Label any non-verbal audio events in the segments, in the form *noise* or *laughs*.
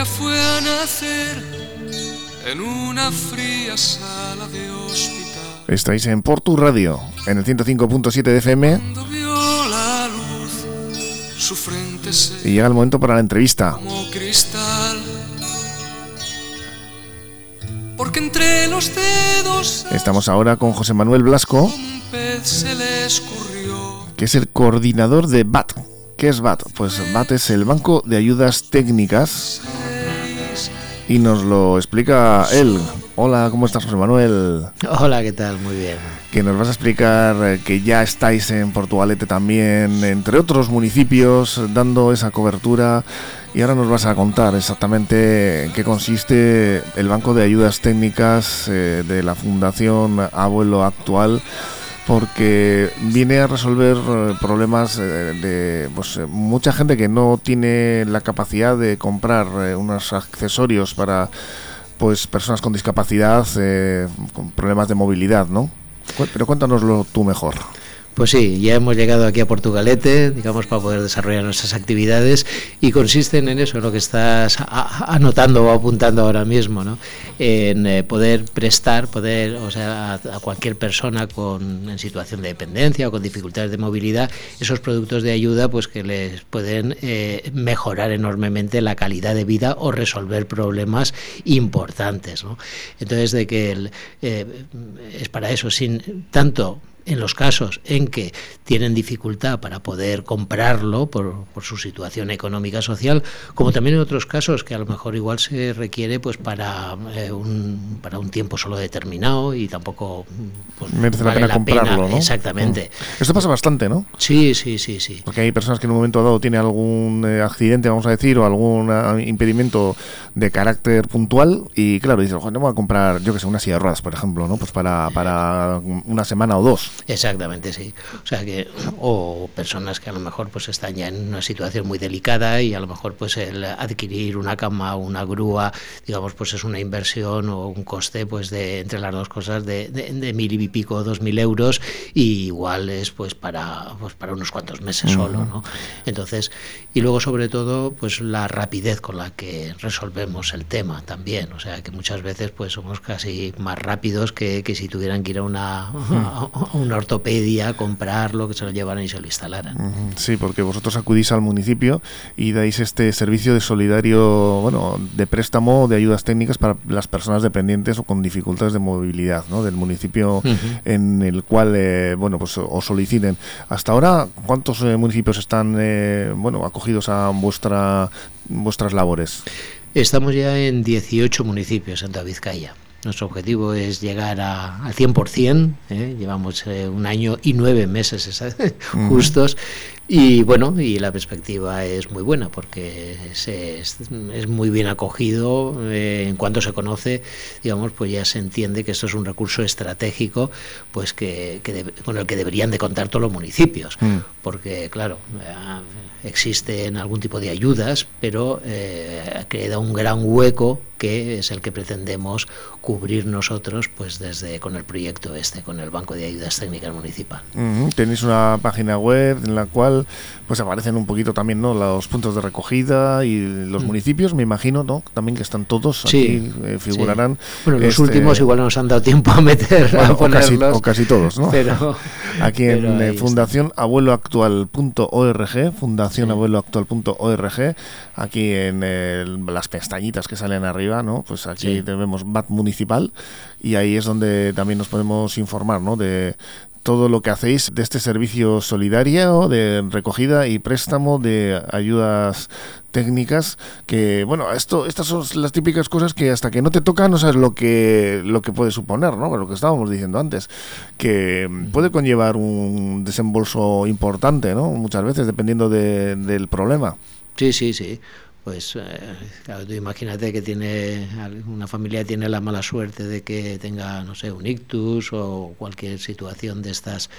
ella fue a nacer en una fría sala de hospital. Estáis en Portu Radio, en el 105.7 de FM. Vio la luz, su frente se Y llega el momento para la entrevista. como cristal. Porque entre los dedos Estamos ahora con José Manuel Blasco, se le que es el coordinador de BAT. ¿Qué es BAT? Pues BAT es el Banco de Ayudas Técnicas y nos lo explica él. Hola, ¿cómo estás José Manuel? Hola, ¿qué tal? Muy bien. Que nos vas a explicar eh, que ya estáis en Portugalete también, entre otros municipios, dando esa cobertura. Y ahora nos vas a contar exactamente en qué consiste el Banco de Ayudas Técnicas eh, de la Fundación Abuelo Actual, porque viene a resolver eh, problemas eh, de pues, eh, mucha gente que no tiene la capacidad de comprar unos accesorios para pues personas con discapacidad, con problemas de movilidad, ¿no? Pero cuéntanoslo tú mejor. Pues sí, ya hemos llegado aquí a Portugalete, digamos, para poder desarrollar nuestras actividades y consisten en eso, en lo que estás anotando o apuntando ahora mismo, ¿no? En eh, poder prestar, poder, o sea, a, cualquier persona con en situación de dependencia o con dificultades de movilidad, esos productos de ayuda, pues que les pueden eh, mejorar enormemente la calidad de vida o resolver problemas importantes, ¿no? Entonces, de que eh, es para eso, sin tanto en los casos en que tienen dificultad para poder comprarlo por, por su situación económica social, como también en otros casos que a lo mejor igual se requiere pues para eh, un para un tiempo solo determinado y tampoco pues, Merece la vale pena comprarlo, ¿no? Exactamente. Mm. Esto pasa bastante, ¿no? Sí, sí, sí, sí. Porque hay personas que en un momento dado tienen algún eh, accidente, vamos a decir, o algún ah, impedimento de carácter puntual y claro, "Joder, no voy a comprar, yo que sé, una silla de ruedas, por ejemplo, ¿no? Pues para, para una semana o dos. Exactamente, sí. O sea que, o personas que a lo mejor pues están ya en una situación muy delicada y a lo mejor pues el adquirir una cama o una grúa, digamos, pues es una inversión o un coste pues de entre las dos cosas de, de, de mil y pico, dos mil euros y igual es pues para pues para unos cuantos meses solo, ¿no? Entonces, y luego sobre todo pues la rapidez con la que resolvemos el tema también, o sea que muchas veces pues somos casi más rápidos que, que si tuvieran que ir a una, a una ortopedia comprarlo, que se lo llevaran y se lo instalaran. Sí, porque vosotros acudís al municipio y dais este servicio de solidario, bueno, de préstamo de ayudas técnicas para las personas dependientes o con dificultades de movilidad, ¿no? Del municipio en el cual, eh, bueno, pues os soliciten. Hasta ahora, ¿cuántos eh, municipios están, eh, bueno, acogidos a vuestra vuestras labores? Estamos ya en 18 municipios en toda Vizcaya. Nuestro objetivo es llegar a, al 100%, ¿eh? llevamos eh, un año y nueve meses esa- *laughs* justos, y bueno, y la perspectiva es muy buena porque se- es, es muy bien acogido, eh, en cuanto se conoce, digamos, pues ya se entiende que esto es un recurso estratégico pues que, que debe- con el que deberían de contar todos los municipios, Mm. porque claro, eh, existen algún tipo de ayudas, pero eh, queda un gran hueco que es el que pretendemos cubrir nosotros pues desde con el proyecto este, con el Banco de Ayudas Técnicas Municipal. Tenéis una página web en la cual pues aparecen un poquito también ¿no? los puntos de recogida y los municipios, me imagino, ¿no? También que están todos Mm. Sí, aquí, eh, figurarán. Bueno, los este, últimos igual no nos han dado tiempo a meter, bueno, a o, casi, ponerlos, o casi todos, ¿no? pero *laughs* Aquí pero en eh. Fundación Abueloactual.org, aquí en el- las pestañitas que salen arriba, ¿no? Pues aquí tenemos BAT municipal y ahí es donde también nos podemos informar, ¿no? De todo lo que hacéis de este servicio solidario de recogida y préstamo de ayudas técnicas que bueno esto estas son las típicas cosas que hasta que no te tocan no sabes lo que lo que puede suponer no lo que estábamos diciendo antes que puede conllevar un desembolso importante no muchas veces dependiendo de- del problema. Sí, sí, sí. Pues eh, claro, tú imagínate que tiene una familia tiene la mala suerte de que tenga, no sé, un ictus o cualquier situación de estas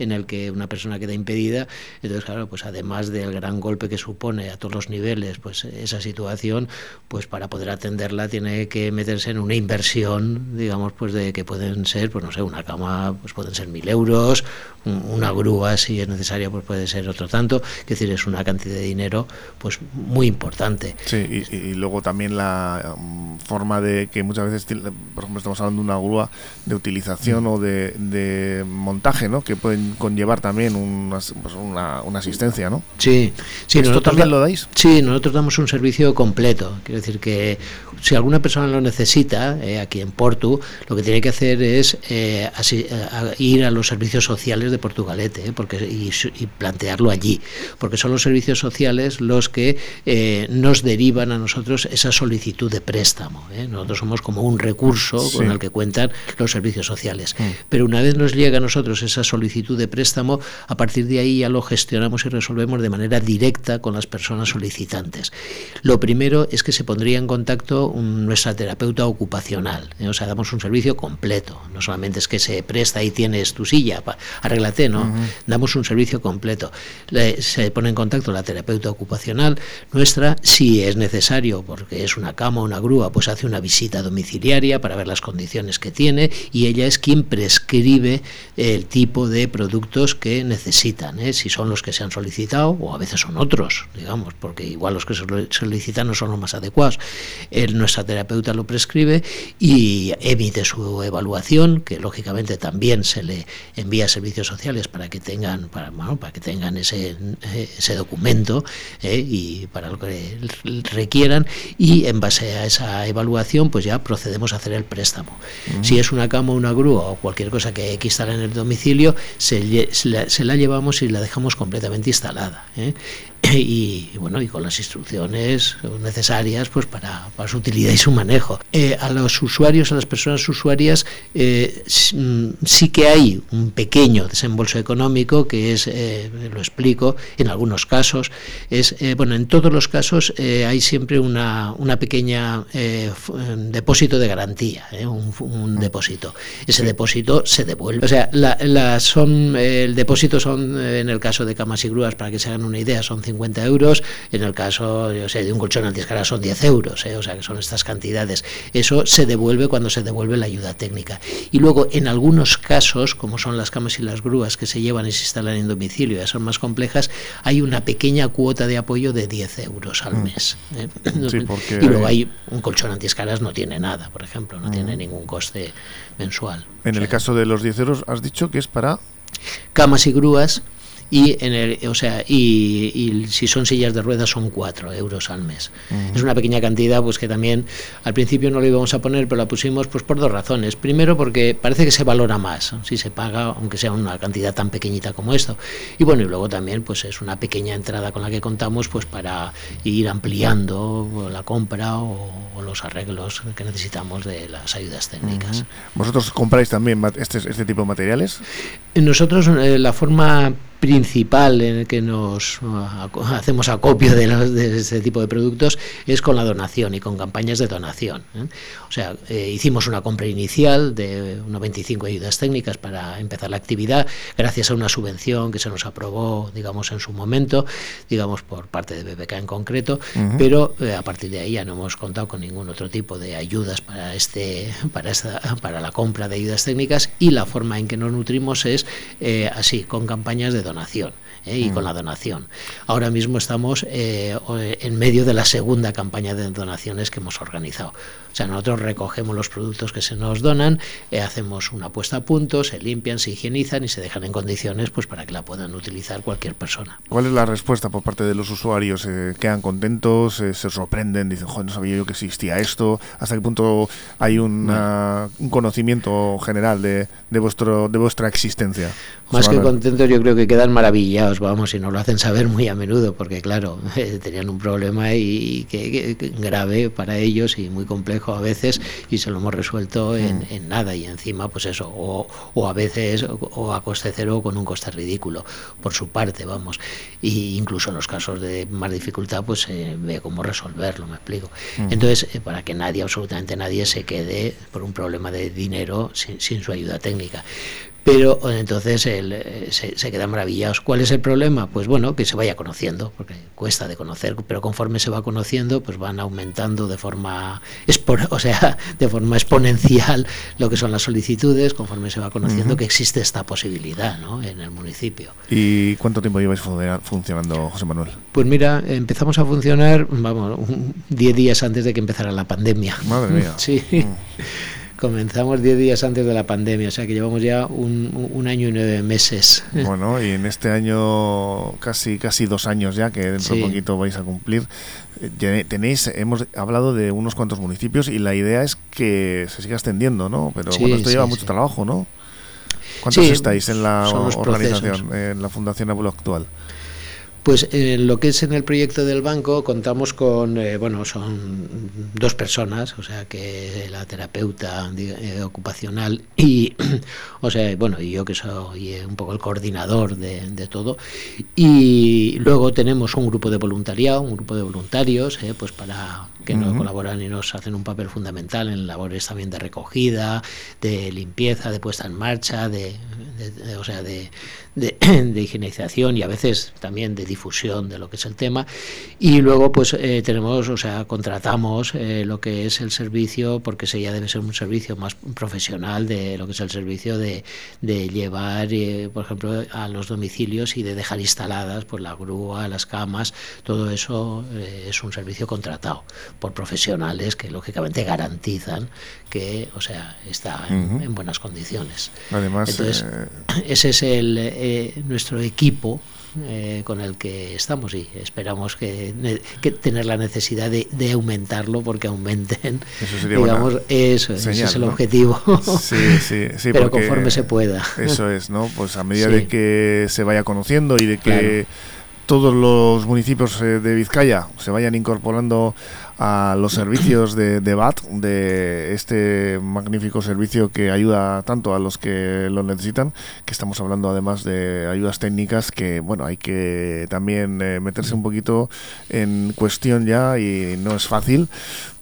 en el que una persona queda impedida. Entonces, claro, pues además del gran golpe que supone a todos los niveles, pues esa situación, pues para poder atenderla tiene que meterse en una inversión, digamos, pues de que pueden ser, pues no sé, una cama, pues pueden ser mil euros, un- una grúa si es necesaria, pues puede ser otro tanto. Es decir, es una cantidad de dinero, pues muy importante importante. Sí, y, luego también la um, forma de que muchas veces, por ejemplo, estamos hablando de una grúa de utilización o de, montaje, ¿no? Que pueden conllevar también pues una, una, asistencia, ¿no? Sí, sí. ¿Esto también lo dais? Sí, nosotros damos un servicio completo. Quiero decir que si alguna persona lo necesita, eh, aquí en Portu, lo que tiene que hacer es eh, eh, ir a los servicios sociales de Portugalete porque, y, plantearlo allí, porque son los servicios sociales los que nos derivan a nosotros esa solicitud de préstamo. Nosotros somos como un recurso con el que cuentan los servicios sociales. Mm. Pero una vez nos llega a nosotros esa solicitud de préstamo, a partir de ahí ya lo gestionamos y resolvemos de manera directa con las personas solicitantes. Lo primero es que se pondría en contacto nuestra terapeuta ocupacional. ¿eh? O sea, damos un servicio completo. No solamente es que se presta y tienes tu silla, arréglate, ¿no? Damos un servicio completo. se pone en contacto la terapeuta ocupacional nuestra, si es necesario, porque es una cama o una grúa, pues hace una visita domiciliaria para ver las condiciones que tiene y ella es quien prescribe el tipo de productos que necesitan, ¿eh? si son los que se han solicitado o a veces son otros, digamos, porque igual los que se solicitan no son los más adecuados. El, nuestra terapeuta lo prescribe y emite su evaluación, que lógicamente también se le envía a servicios sociales para que tengan, para, para que tengan ese, ese documento ¿eh? y para lo que requieran, y en base a esa evaluación, pues ya procedemos a hacer el préstamo. Si es una cama, una grúa o cualquier cosa que hay que instalar en el domicilio, se, se, la, llevamos y la dejamos completamente instalada. ¿eh? Y, bueno y con las instrucciones necesarias pues para, para su utilidad y su manejo. Eh, a los usuarios a las personas usuarias eh, mm, sí que hay un pequeño desembolso económico que es eh, lo explico en algunos casos es bueno en todos los casos hay siempre una, una pequeña depósito de garantía un, depósito. Ese depósito se devuelve. O sea la, son el depósito son en el caso de camas y grúas para que se hagan una idea son 50 euros, en el caso yo sé, de un colchón antiescala son 10 euros, ¿eh? o sea que son estas cantidades. Eso se devuelve cuando se devuelve la ayuda técnica. Y luego, en algunos casos, como son las camas y las grúas que se llevan y se instalan en domicilio, ya son más complejas, hay una pequeña cuota de apoyo de 10 euros al mm. mes. ¿eh? y luego hay un colchón antiescalas no tiene nada, por ejemplo, no tiene mm. ningún coste mensual. En el caso de los 10 euros, has dicho que es para camas y grúas y en el, o sea, y, si son sillas de ruedas son 4 euros al mes. Es una pequeña cantidad, pues que también al principio no lo íbamos a poner, pero la pusimos pues por dos razones. Primero porque parece que se valora más si se paga, aunque sea una cantidad tan pequeñita como esto. Y bueno, y luego también pues es una pequeña entrada con la que contamos pues para ir ampliando la compra o, los arreglos que necesitamos de las ayudas técnicas. ¿Vosotros compráis también este, este tipo de materiales? Nosotros eh, la forma principal en el que nos hacemos acopio de, de este tipo de productos es con la donación y con campañas de donación. ¿eh? O sea, eh, hicimos una compra inicial de unos 25 ayudas técnicas para empezar la actividad, gracias a una subvención que se nos aprobó, digamos, en su momento, digamos, por parte de BBK en concreto, pero eh, a partir de ahí ya no hemos contado con ningún otro tipo de ayudas para, este, para, esta, para la compra de ayudas técnicas y la forma en que nos nutrimos es así, con campañas de donación donación ¿eh? y con mm. la donación. Ahora mismo estamos eh, en medio de la segunda campaña de donaciones que hemos organizado. O sea, nosotros recogemos los productos que se nos donan, eh, hacemos una puesta a punto, se limpian, se higienizan y se dejan en condiciones pues para que la puedan utilizar cualquier persona. ¿Cuál es la respuesta por parte de los usuarios? ¿Quedan contentos? ¿Se sorprenden? Dicen, joder, no sabía yo que existía esto. ¿Hasta qué punto hay un conocimiento general de, de, vuestro, de vuestra existencia? Más que contentos, yo creo que quedan maravillados, vamos, y nos lo hacen saber muy a menudo, porque claro, *laughs* tenían un problema y que, grave para ellos y muy complejo a veces, y se lo hemos resuelto en, mm. en nada, y encima, pues eso, o, o a veces o a coste cero con un coste ridículo, por su parte, vamos. Y incluso en los casos de más dificultad, pues se ve cómo resolverlo, me explico. Mm. Entonces, eh, para que nadie, absolutamente nadie, se quede por un problema de dinero sin, sin su ayuda técnica pero entonces eh, se, quedan maravillados. ¿Cuál es el problema? Pues bueno, que se vaya conociendo, porque cuesta de conocer, pero conforme se va conociendo, pues van aumentando de forma, *laughs* o sea, de forma exponencial lo que son las solicitudes, conforme se va conociendo que existe esta posibilidad ¿no? en el municipio. ¿Y cuánto tiempo lleváis funcionando, José Manuel? Pues mira, empezamos a funcionar, vamos, 10 días antes de que empezara la pandemia. Madre mía. *laughs* Sí. Mm. Comenzamos 10 días antes de la pandemia, o sea que llevamos ya un, año y nueve meses. *laughs* Bueno, y en este año casi casi dos años ya, que dentro de poquito vais a cumplir, tenéis, hemos hablado de unos cuantos municipios y la idea es que se siga extendiendo, ¿no? Pero bueno, esto lleva mucho trabajo, ¿no? ¿Cuántos estáis en la organización, en la Fundación Abuelo actual? Pues en lo que es en el proyecto del banco contamos con, eh, bueno, son dos personas, o sea que la terapeuta eh, ocupacional y, *clears throat* o sea, bueno, y yo que soy un poco el coordinador de, de todo. Y luego tenemos un grupo de voluntariado, un grupo de voluntarios, eh, pues para que nos colaboran y nos hacen un papel fundamental en labores también de recogida, de limpieza, de puesta en marcha, de, o sea, de, *clears throat* de, higienización y a veces también de difusión de lo que es el tema. Y luego, pues eh, tenemos, o sea, contratamos eh, lo que es el servicio, porque ese ya debe ser un servicio más profesional de lo que es el servicio de, de llevar, eh, por ejemplo, a los domicilios y de dejar instaladas pues la grúa, las camas, todo eso es un servicio contratado por profesionales que lógicamente garantizan que, o sea, está en, buenas condiciones. Además, Entonces, ese es el, eh, nuestro equipo eh, con el que estamos y esperamos que, tener la necesidad de, aumentarlo porque aumenten eso digamos eso ese es el objetivo. Sí, sí, sí, pero conforme se pueda. eso es no pues a medida de que se vaya conociendo y de que todos los municipios eh, de Vizcaya se vayan incorporando a los servicios de, de BAT, de este magnífico servicio que ayuda tanto a los que lo necesitan, que estamos hablando además de ayudas técnicas que, bueno, hay que también eh, meterse un poquito en cuestión ya y no es fácil,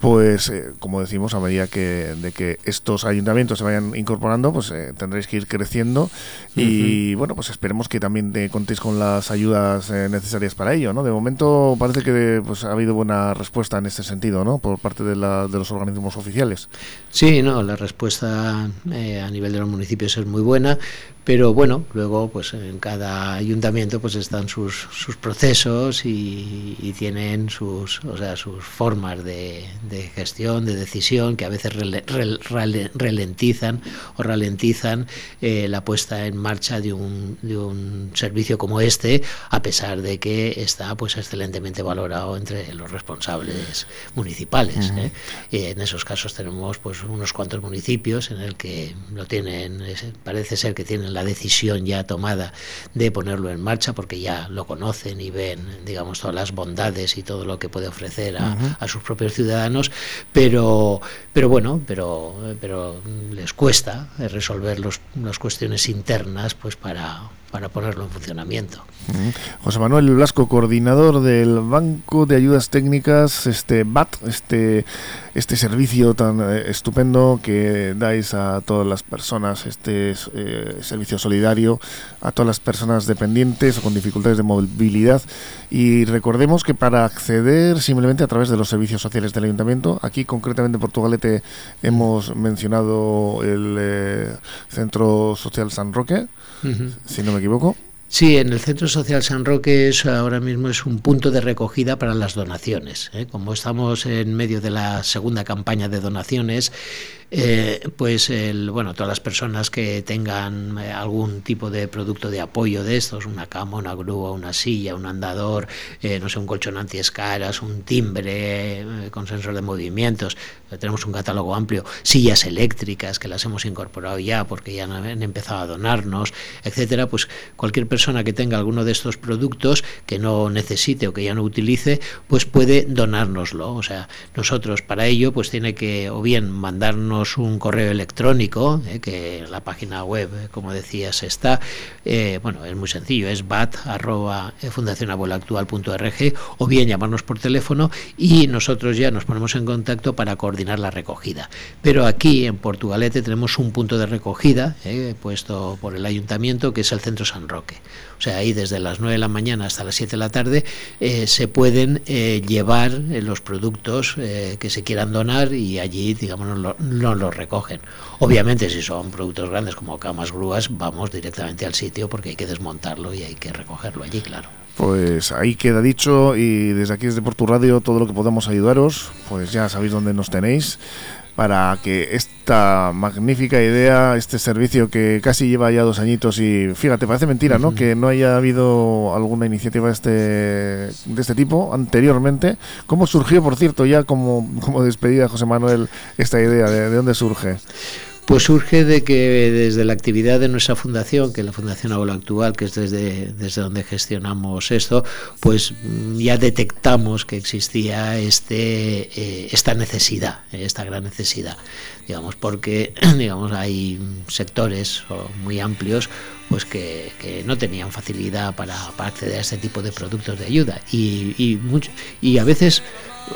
pues eh, como decimos, a medida que, de que estos ayuntamientos se vayan incorporando, pues eh, tendréis que ir creciendo y, bueno, pues esperemos que también contéis con las ayudas necesarias para ello, ¿no? De momento parece que pues, ha habido buena respuesta en este sentido, ¿no? Por parte de, la, de los organismos oficiales. Sí, no, la respuesta eh, a nivel de los municipios es muy buena, pero bueno, luego pues en cada ayuntamiento pues están sus, sus procesos y, tienen sus, o sea, sus formas de, gestión, de decisión, que a veces ralentizan o ralentizan eh, la puesta en marcha de un, de un servicio como este, a pesar de que está pues excelentemente valorado entre los responsables municipales. ¿eh? en esos casos tenemos pues unos cuantos municipios en el que lo tienen, parece ser que tienen la decisión ya tomada de ponerlo en marcha porque ya lo conocen y ven, digamos, todas las bondades y todo lo que puede ofrecer a, sus propios ciudadanos, pero, pero bueno, pero, pero les cuesta resolver los, las cuestiones internas pues para, para ponerlo en funcionamiento. José Manuel Blasco, coordinador del Banco de Ayudas Técnicas, este BAT, este, este servicio tan eh, estupendo que dais a todas las personas, este eh, servicio solidario a todas las personas dependientes o con dificultades de movilidad. Y recordemos que para acceder simplemente a través de los servicios sociales del ayuntamiento, aquí concretamente en Portugalete hemos mencionado el eh, Centro Social San Roque, si no me equivoco. Sí, en el Centro Social San Roque es, ahora mismo es un punto de recogida para las donaciones. ¿eh? Como estamos en medio de la segunda campaña de donaciones, eh, pues el, bueno, todas las personas que tengan eh, algún tipo de producto de apoyo de estos, una cama, una grúa, una silla, un andador, no sé, un colchón antiescaras, un timbre con sensor de movimientos, tenemos un catálogo amplio, sillas eléctricas que las hemos incorporado ya porque ya han empezado a donarnos, etcétera, pues cualquier persona persona que tenga alguno de estos productos que no necesite o que ya no utilice, pues puede donárnoslo. O sea, nosotros para ello pues tiene que o bien mandarnos un correo electrónico, eh, que la página web, eh, como decías, está, eh, bueno, es muy sencillo, es bat arroba o bien llamarnos por teléfono y nosotros ya nos ponemos en contacto para coordinar la recogida. Pero aquí en Portugalete tenemos un punto de recogida puesto por el ayuntamiento que es el Centro San Roque. O sea, ahí desde las 9 de la mañana hasta las 7 de la tarde se pueden llevar los productos que se quieran donar y allí, digamos, no los recogen. Obviamente, si son productos grandes como camas, grúas, vamos directamente al sitio porque hay que desmontarlo y hay que recogerlo allí, claro. Pues ahí queda dicho y desde aquí desde Portu Radio todo lo que podamos ayudaros, pues ya sabéis dónde nos tenéis para que esta magnífica idea, este servicio que casi lleva ya dos añitos y fíjate, parece mentira, ¿no? Que no haya habido alguna iniciativa de este, de este tipo anteriormente. ¿Cómo surgió, por cierto, ya como, como despedida José Manuel, esta idea? ¿De, de dónde surge? Pues surge de que desde la actividad de nuestra fundación, que es la Fundación Abuelo Actual, que es desde, desde donde gestionamos esto, pues ya detectamos que existía este, eh, esta necesidad, esta gran necesidad, digamos, porque *clears throat* digamos hay sectores muy amplios pues que, que no tenían facilidad para, para, acceder a este tipo de productos de ayuda. Y, y, mucho, y a veces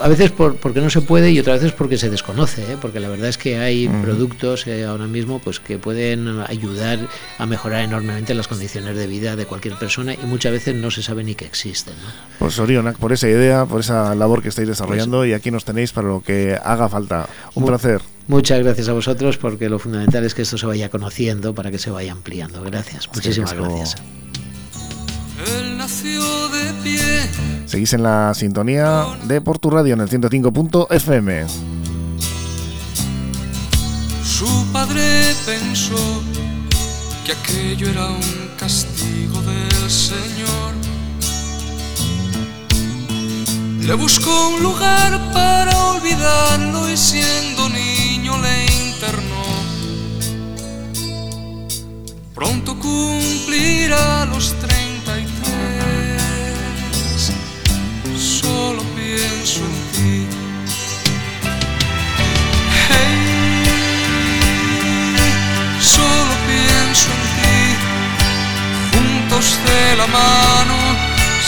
a veces por, porque no se puede y otras veces porque se desconoce, ¿eh? porque la verdad es que hay productos eh, ahora mismo pues que pueden ayudar a mejorar enormemente las condiciones de vida de cualquier persona y muchas veces no se sabe ni que existen. ¿no? Pues Orionac, por esa idea, por esa labor que estáis desarrollando pues y aquí nos tenéis para lo que haga falta. Un placer. Muchas gracias a vosotros porque lo fundamental es que esto se vaya conociendo para que se vaya ampliando. Gracias, muchísimas gracias. Él nació. Seguís en la sintonía de Portu Radio en el 105.fm. Su padre pensó que aquello era un castigo del Señor. Le buscó un lugar para olvidarlo y siendo niño le internó. Pronto cumplirá los 30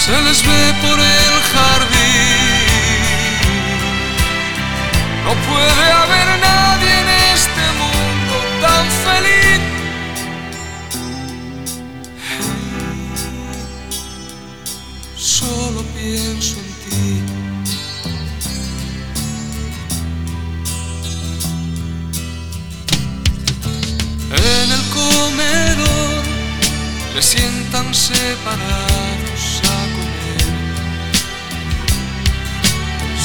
se les ve por el jardín. No puede haber nadie en este mundo tan feliz. Solo pienso en En el comedor le sientan separados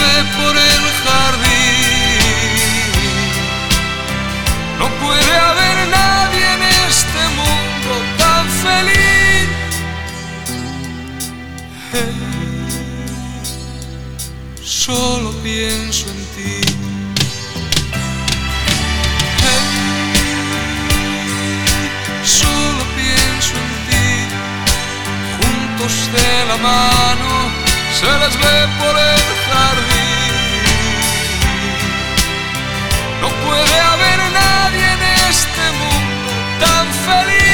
Ve por el jardín. No puede haber nadie en este mundo tan feliz. solo pienso en ti. solo pienso en ti. Juntos de la mano se les ve por el jardín. Feliz.